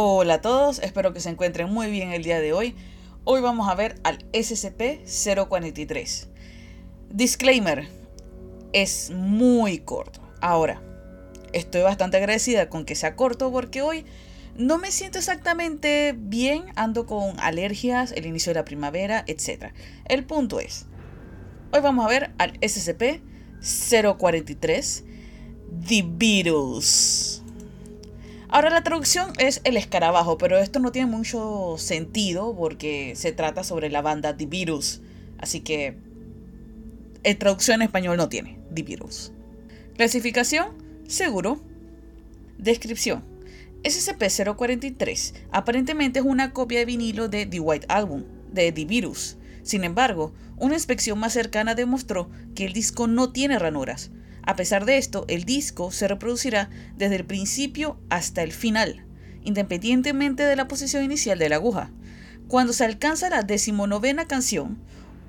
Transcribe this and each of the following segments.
Hola a todos, espero que se encuentren muy bien el día de hoy. Hoy vamos a ver al SCP-043. Disclaimer, es muy corto. Ahora, estoy bastante agradecida con que sea corto porque hoy no me siento exactamente bien, ando con alergias, el inicio de la primavera, etc. El punto es, hoy vamos a ver al SCP-043, The Beatles. Ahora la traducción es el escarabajo, pero esto no tiene mucho sentido porque se trata sobre la banda The Virus. Así que en traducción en español no tiene The Virus. Clasificación, seguro. Descripción. SCP-043 aparentemente es una copia de vinilo de The White Album, de The Virus. Sin embargo, una inspección más cercana demostró que el disco no tiene ranuras, a pesar de esto, el disco se reproducirá desde el principio hasta el final, independientemente de la posición inicial de la aguja. Cuando se alcanza la decimonovena canción,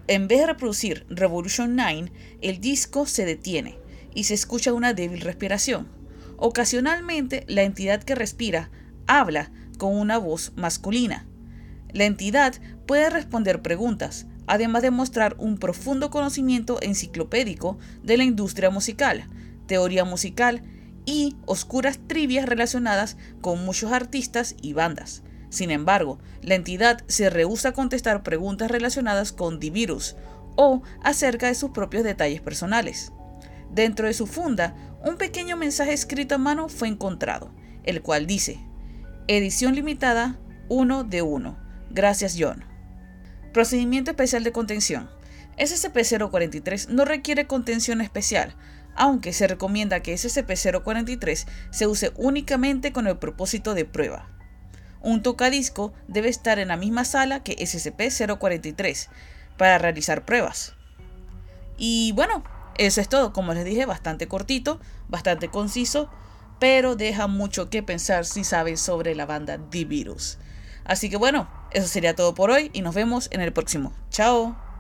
en vez de reproducir Revolution 9, el disco se detiene y se escucha una débil respiración. Ocasionalmente, la entidad que respira habla con una voz masculina. La entidad puede responder preguntas, además de mostrar un profundo conocimiento enciclopédico de la industria musical, teoría musical y oscuras trivias relacionadas con muchos artistas y bandas. Sin embargo, la entidad se rehúsa a contestar preguntas relacionadas con Divirus o acerca de sus propios detalles personales. Dentro de su funda, un pequeño mensaje escrito a mano fue encontrado, el cual dice, edición limitada 1 de 1. Gracias John. Procedimiento especial de contención. SCP-043 no requiere contención especial, aunque se recomienda que SCP-043 se use únicamente con el propósito de prueba. Un tocadisco debe estar en la misma sala que SCP-043 para realizar pruebas. Y bueno, eso es todo, como les dije, bastante cortito, bastante conciso, pero deja mucho que pensar si saben sobre la banda The Virus. Así que bueno, eso sería todo por hoy y nos vemos en el próximo. Chao.